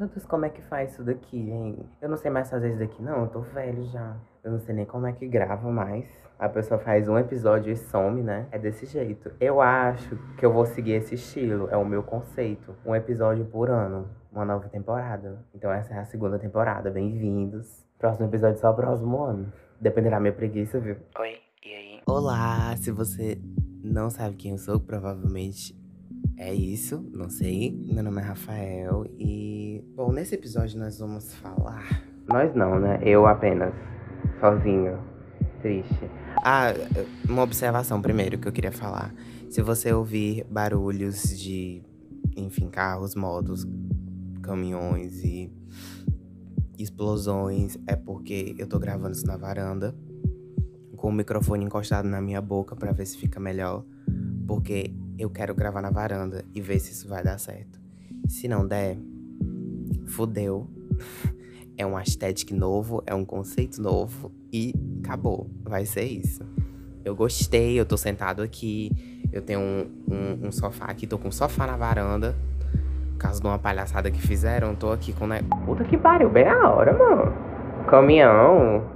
Meu Deus, como é que faz isso daqui, hein? Eu não sei mais fazer isso daqui, não. Eu tô velho já. Eu não sei nem como é que grava mais. A pessoa faz um episódio e some, né? É desse jeito. Eu acho que eu vou seguir esse estilo. É o meu conceito. Um episódio por ano. Uma nova temporada. Então essa é a segunda temporada. Bem-vindos. Próximo episódio só o próximo ano. Dependerá da minha preguiça, viu? Oi, e aí? Olá! Se você não sabe quem eu sou, provavelmente é isso, não sei. Meu nome é Rafael e. Bom, nesse episódio nós vamos falar. Nós não, né? Eu apenas. Sozinho. Triste. Ah, uma observação primeiro que eu queria falar. Se você ouvir barulhos de. Enfim, carros, motos, caminhões e explosões, é porque eu tô gravando isso na varanda. Com o microfone encostado na minha boca para ver se fica melhor. Porque eu quero gravar na varanda e ver se isso vai dar certo. Se não der, fudeu. É um aesthetic novo, é um conceito novo e acabou. Vai ser isso. Eu gostei, eu tô sentado aqui. Eu tenho um, um, um sofá aqui, tô com um sofá na varanda. Caso de uma palhaçada que fizeram, tô aqui com. Né... Puta que pariu, bem a hora, mano. Caminhão.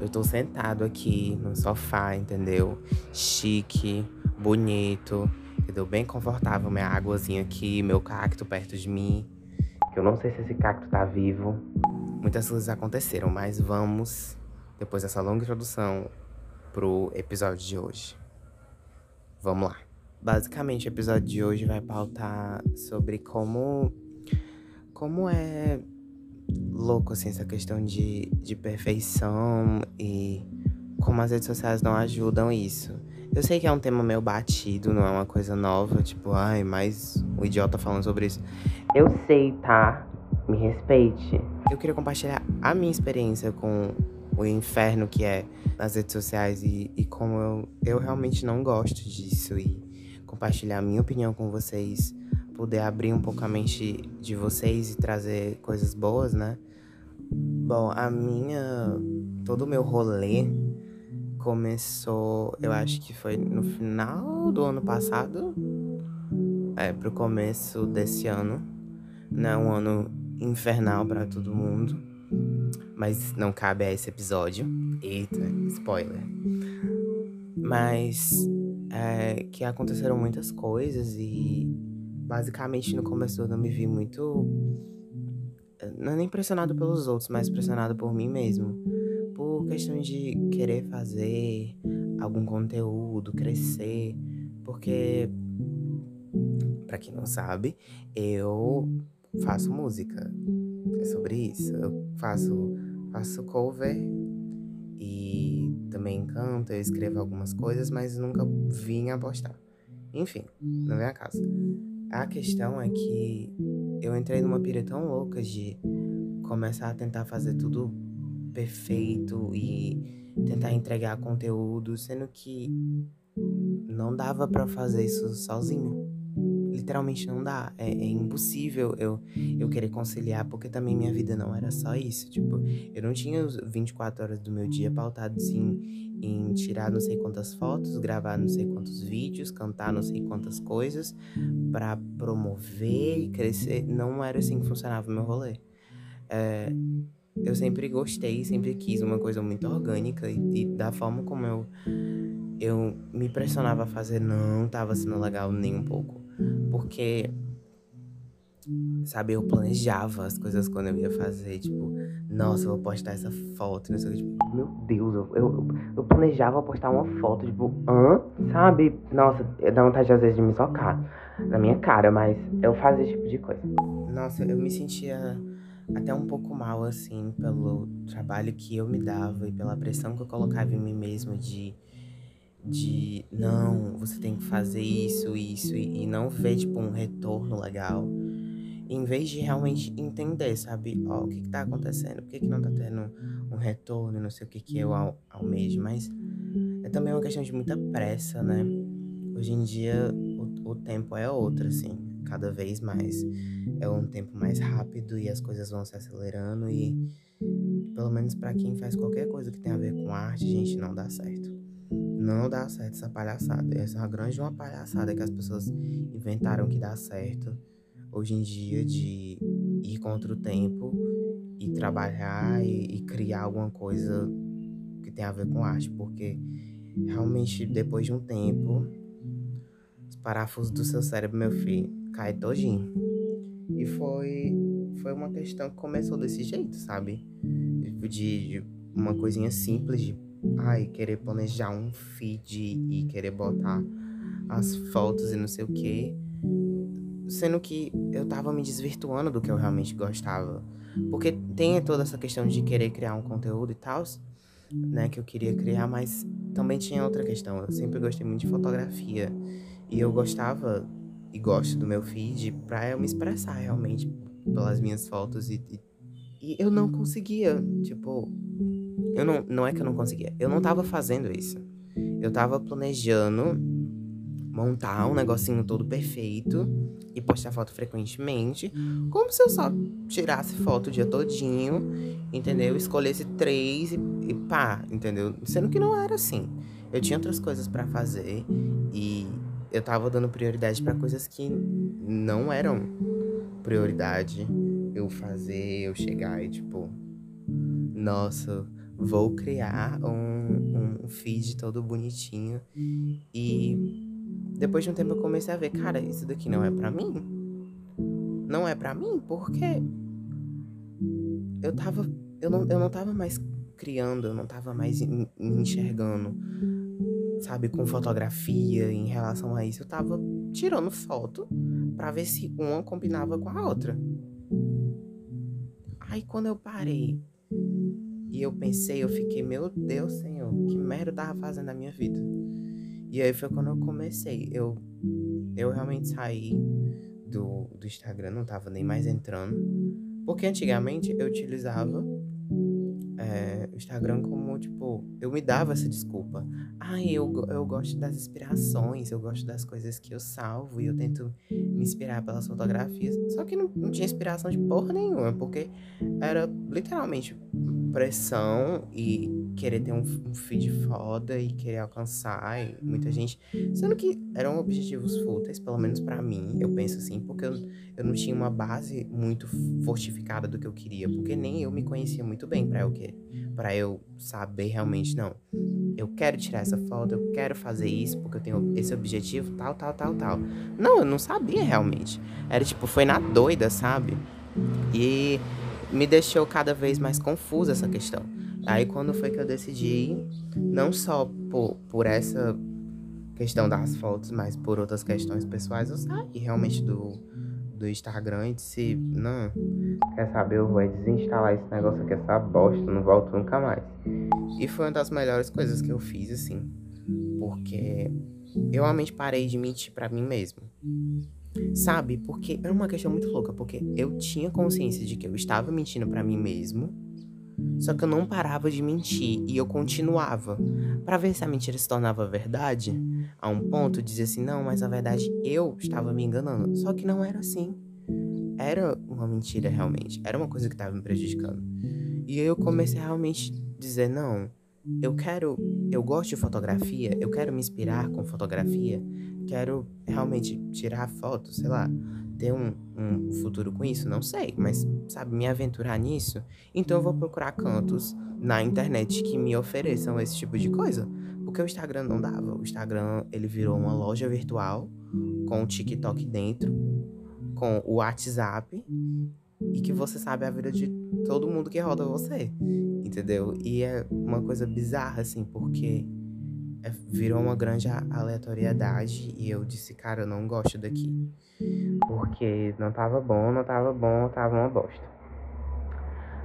Eu tô sentado aqui no sofá, entendeu? Chique, bonito entendeu? Bem confortável, minha águazinha aqui, meu cacto perto de mim. Que eu não sei se esse cacto tá vivo. Muitas coisas aconteceram, mas vamos, depois dessa longa introdução, pro episódio de hoje. Vamos lá. Basicamente, o episódio de hoje vai pautar sobre como. Como é louco, assim, essa questão de, de perfeição e como as redes sociais não ajudam isso. Eu sei que é um tema meio batido, não é uma coisa nova, tipo, ai, mais um idiota falando sobre isso. Eu sei, tá? Me respeite. Eu queria compartilhar a minha experiência com o inferno que é nas redes sociais e, e como eu, eu realmente não gosto disso e compartilhar a minha opinião com vocês, poder abrir um pouco a mente de vocês e trazer coisas boas, né? Bom, a minha. todo o meu rolê começou, eu acho que foi no final do ano passado, é, pro começo desse ano, né? Um ano infernal para todo mundo, mas não cabe a esse episódio. Eita, spoiler. Mas é, que aconteceram muitas coisas e basicamente no começo eu me vi muito. Não é nem pressionado pelos outros, mas pressionado por mim mesmo por questão de querer fazer algum conteúdo, crescer, porque para quem não sabe, eu faço música. É sobre isso. Eu faço faço cover e também canto, eu escrevo algumas coisas, mas nunca vim a postar. Enfim, não vem a casa. A questão é que eu entrei numa pira tão louca de começar a tentar fazer tudo perfeito e tentar entregar conteúdo, sendo que não dava para fazer isso sozinho. Literalmente não dá. É, é, impossível eu, eu querer conciliar, porque também minha vida não era só isso. Tipo, eu não tinha os 24 horas do meu dia pautados em, em tirar não sei quantas fotos, gravar não sei quantos vídeos, cantar não sei quantas coisas para promover e crescer. Não era assim que funcionava o meu rolê. É, eu sempre gostei, sempre quis uma coisa muito orgânica e, e, da forma como eu eu me pressionava a fazer não estava sendo legal nem um pouco, porque sabe, eu planejava as coisas quando eu ia fazer, tipo, nossa, eu vou postar essa foto, não sei o que, tipo, meu Deus, eu, eu, eu planejava postar uma foto, tipo, hã? Sabe? Nossa, dá vontade às vezes de me socar na minha cara, mas eu fazia esse tipo de coisa. Nossa, eu me sentia até um pouco mal, assim, pelo trabalho que eu me dava e pela pressão que eu colocava em mim mesmo de. De não, você tem que fazer isso, isso, e, e não ver, tipo, um retorno legal. Em vez de realmente entender, sabe? Ó, o que, que tá acontecendo? Por que, que não tá tendo um retorno? Não sei o que, que eu al almejo. Mas é também uma questão de muita pressa, né? Hoje em dia o, o tempo é outro, assim cada vez mais é um tempo mais rápido e as coisas vão se acelerando e pelo menos para quem faz qualquer coisa que tem a ver com arte, gente, não dá certo. Não dá certo essa palhaçada. Essa é uma grande uma palhaçada que as pessoas inventaram que dá certo hoje em dia de ir contra o tempo e trabalhar e, e criar alguma coisa que tem a ver com arte, porque realmente depois de um tempo os parafusos do seu cérebro, meu filho, cai todinho. E foi foi uma questão que começou desse jeito, sabe? De, de uma coisinha simples de ai, querer planejar um feed e querer botar as fotos e não sei o que. Sendo que eu tava me desvirtuando do que eu realmente gostava. Porque tem toda essa questão de querer criar um conteúdo e tal, né? Que eu queria criar, mas também tinha outra questão. Eu sempre gostei muito de fotografia. E eu gostava e gosto do meu feed pra eu me expressar realmente pelas minhas fotos e, e, e eu não conseguia, tipo, eu não, não é que eu não conseguia, eu não tava fazendo isso. Eu tava planejando montar um negocinho todo perfeito e postar foto frequentemente, como se eu só tirasse foto o dia todinho, entendeu? Escolhesse três e, e pá, entendeu? Sendo que não era assim. Eu tinha outras coisas para fazer e eu tava dando prioridade para coisas que não eram prioridade. Eu fazer, eu chegar e tipo, nossa, vou criar um, um feed todo bonitinho. E depois de um tempo eu comecei a ver, cara, isso daqui não é para mim. Não é para mim, porque eu tava. Eu não, eu não tava mais criando, eu não tava mais me enxergando, sabe, com fotografia em relação a isso. Eu tava tirando foto para ver se uma combinava com a outra. Aí quando eu parei e eu pensei, eu fiquei, meu Deus, Senhor, que merda eu tava fazendo na minha vida? E aí foi quando eu comecei. Eu, eu realmente saí do, do Instagram, não tava nem mais entrando. Porque antigamente eu utilizava é, o Instagram como, tipo, eu me dava essa desculpa. Ai, eu, eu gosto das inspirações, eu gosto das coisas que eu salvo e eu tento me inspirar pelas fotografias. Só que não, não tinha inspiração de porra nenhuma, porque era literalmente pressão e querer ter um, feed foda e querer alcançar e muita gente. Sendo que eram objetivos fúteis, pelo menos para mim, eu penso assim, porque eu, eu não tinha uma base muito fortificada do que eu queria, porque nem eu me conhecia muito bem para eu querer, para eu saber realmente, não, eu quero tirar essa foto, eu quero fazer isso porque eu tenho esse objetivo, tal, tal, tal, tal. Não, eu não sabia realmente. Era tipo, foi na doida, sabe? E me deixou cada vez mais confusa essa questão. Aí quando foi que eu decidi, não só por, por essa questão das fotos, mas por outras questões pessoais, eu saí realmente do, do Instagram e disse, não, quer saber, eu vou desinstalar esse negócio aqui, essa bosta, não volto nunca mais. E foi uma das melhores coisas que eu fiz, assim, porque eu realmente parei de mentir para mim mesmo. Sabe? Porque era uma questão muito louca, porque eu tinha consciência de que eu estava mentindo para mim mesmo, só que eu não parava de mentir e eu continuava para ver se a mentira se tornava verdade. A um ponto dizia assim: "Não, mas na verdade eu estava me enganando". Só que não era assim. Era uma mentira realmente, era uma coisa que estava me prejudicando. E aí eu comecei a realmente dizer: "Não, eu quero, eu gosto de fotografia, eu quero me inspirar com fotografia, quero realmente tirar fotos, sei lá, ter um, um futuro com isso, não sei, mas sabe, me aventurar nisso, então eu vou procurar cantos na internet que me ofereçam esse tipo de coisa, porque o Instagram não dava. O Instagram ele virou uma loja virtual com o TikTok dentro, com o WhatsApp e que você sabe a vida de todo mundo que roda você, entendeu? E é uma coisa bizarra assim, porque virou uma grande aleatoriedade e eu disse, cara, eu não gosto daqui. Porque não tava bom, não tava bom, tava uma bosta.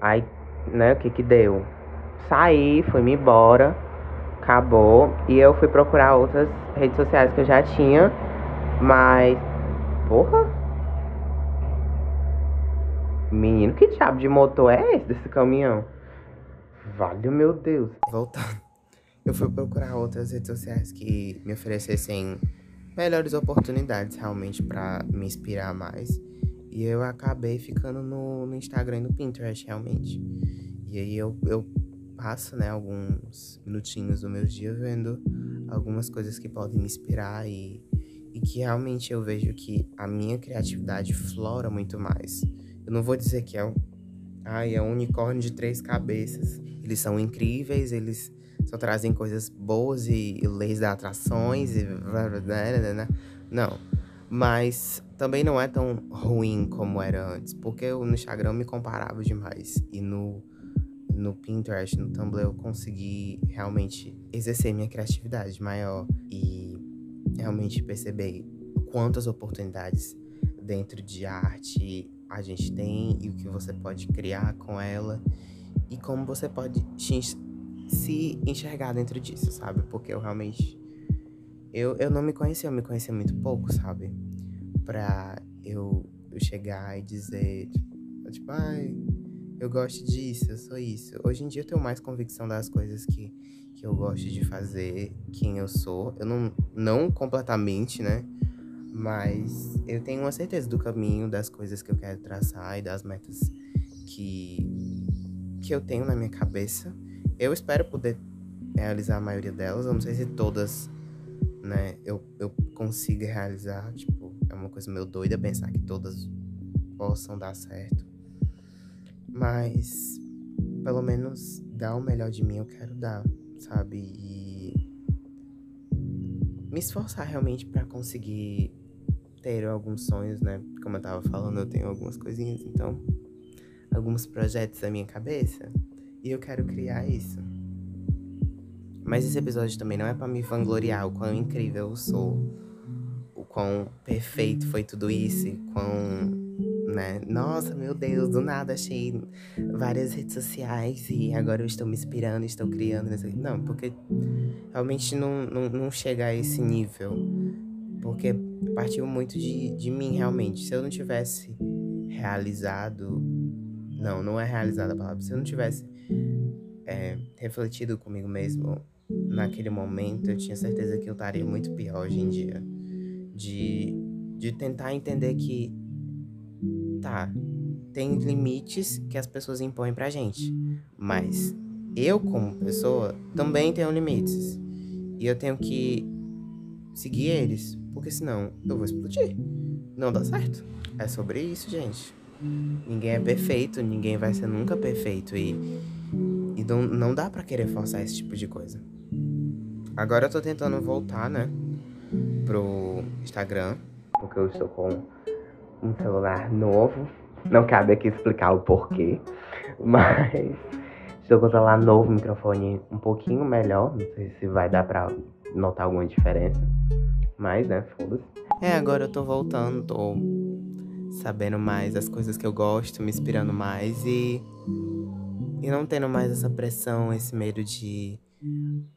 Aí, né, o que que deu? Saí, fui-me embora, acabou. E eu fui procurar outras redes sociais que eu já tinha, mas. Porra! Menino, que diabo de motor é esse desse caminhão? Vale meu Deus. Voltando eu fui procurar outras redes sociais que me oferecessem melhores oportunidades realmente para me inspirar mais. E eu acabei ficando no, no Instagram e no Pinterest realmente. E aí eu, eu passo, né, alguns minutinhos do meu dia vendo algumas coisas que podem me inspirar e, e que realmente eu vejo que a minha criatividade flora muito mais Eu não vou dizer que é um. Ai, é um unicórnio de três cabeças. Eles são incríveis, eles só trazem coisas boas e, e leis da atrações e. Não. Mas também não é tão ruim como era antes. Porque eu no Instagram me comparava demais. E no, no Pinterest, no Tumblr, eu consegui realmente exercer minha criatividade maior. E realmente perceber quantas oportunidades dentro de arte a gente tem e o que você pode criar com ela e como você pode se enxergar dentro disso, sabe? Porque eu realmente eu, eu não me conhecia, eu me conhecia muito pouco, sabe? Pra eu, eu chegar e dizer, tipo, tipo, ai, eu gosto disso, eu sou isso. Hoje em dia eu tenho mais convicção das coisas que, que eu gosto de fazer, quem eu sou. Eu não, não completamente, né? Mas eu tenho uma certeza do caminho, das coisas que eu quero traçar e das metas que, que eu tenho na minha cabeça. Eu espero poder realizar a maioria delas. Eu não sei se todas, né, eu, eu consiga realizar. Tipo, é uma coisa meio doida pensar que todas possam dar certo. Mas, pelo menos, dar o melhor de mim eu quero dar, sabe? E me esforçar realmente para conseguir ter alguns sonhos, né? Como eu tava falando, eu tenho algumas coisinhas, então, alguns projetos na minha cabeça e eu quero criar isso. Mas esse episódio também não é para me vangloriar o quão incrível eu sou, o quão perfeito foi tudo isso, quão né? Nossa, meu Deus, do nada achei várias redes sociais e agora eu estou me inspirando, estou criando. Não, porque realmente não, não, não chega a esse nível. Porque partiu muito de, de mim, realmente. Se eu não tivesse realizado. Não, não é realizada a palavra. Se eu não tivesse é, refletido comigo mesmo naquele momento, eu tinha certeza que eu estaria muito pior hoje em dia. De, de tentar entender que. Tá, tem limites que as pessoas impõem pra gente. Mas eu, como pessoa, também tenho limites. E eu tenho que seguir eles. Porque senão eu vou explodir. Não dá certo. É sobre isso, gente. Ninguém é perfeito, ninguém vai ser nunca perfeito. E, e não, dá para querer forçar esse tipo de coisa. Agora eu tô tentando voltar, né? Pro Instagram. Porque eu estou com um celular novo. Não cabe aqui explicar o porquê. Mas estou com o celular novo, microfone um pouquinho melhor. Não sei se vai dar pra notar alguma diferença. Mas, né, foda-se. É, agora eu tô voltando, tô sabendo mais das coisas que eu gosto, me inspirando mais e. E não tendo mais essa pressão, esse medo de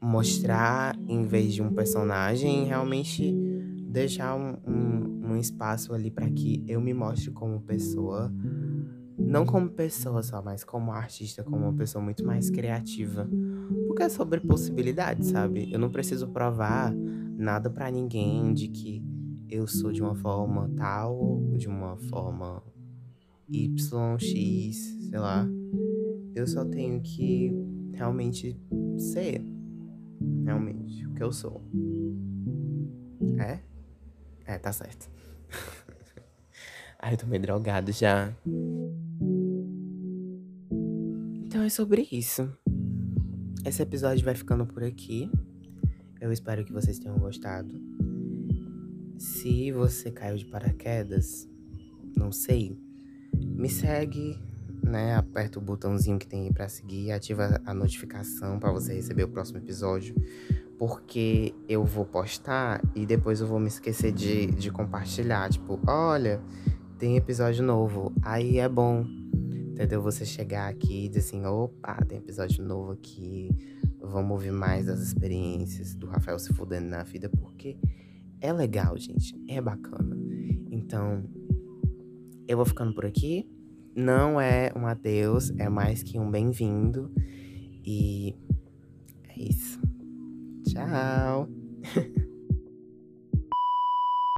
mostrar em vez de um personagem, realmente deixar um, um, um espaço ali para que eu me mostre como pessoa. Não como pessoa só, mas como artista, como uma pessoa muito mais criativa. Porque é sobre possibilidades, sabe? Eu não preciso provar nada para ninguém de que eu sou de uma forma tal de uma forma Y, X, sei lá. Eu só tenho que realmente ser realmente o que eu sou. É? É, tá certo. Ai, eu tô meio drogado já. Então é sobre isso. Esse episódio vai ficando por aqui. Eu espero que vocês tenham gostado. Se você caiu de paraquedas, não sei, me segue, né? Aperta o botãozinho que tem aí para seguir, ativa a notificação para você receber o próximo episódio, porque eu vou postar e depois eu vou me esquecer de, de compartilhar. Tipo, olha, tem episódio novo. Aí é bom, entendeu? Você chegar aqui e dizer assim: opa, tem episódio novo aqui Vamos ouvir mais das experiências do Rafael se fudendo na vida, porque é legal, gente. É bacana. Então, eu vou ficando por aqui. Não é um adeus, é mais que um bem-vindo. E é isso. Tchau.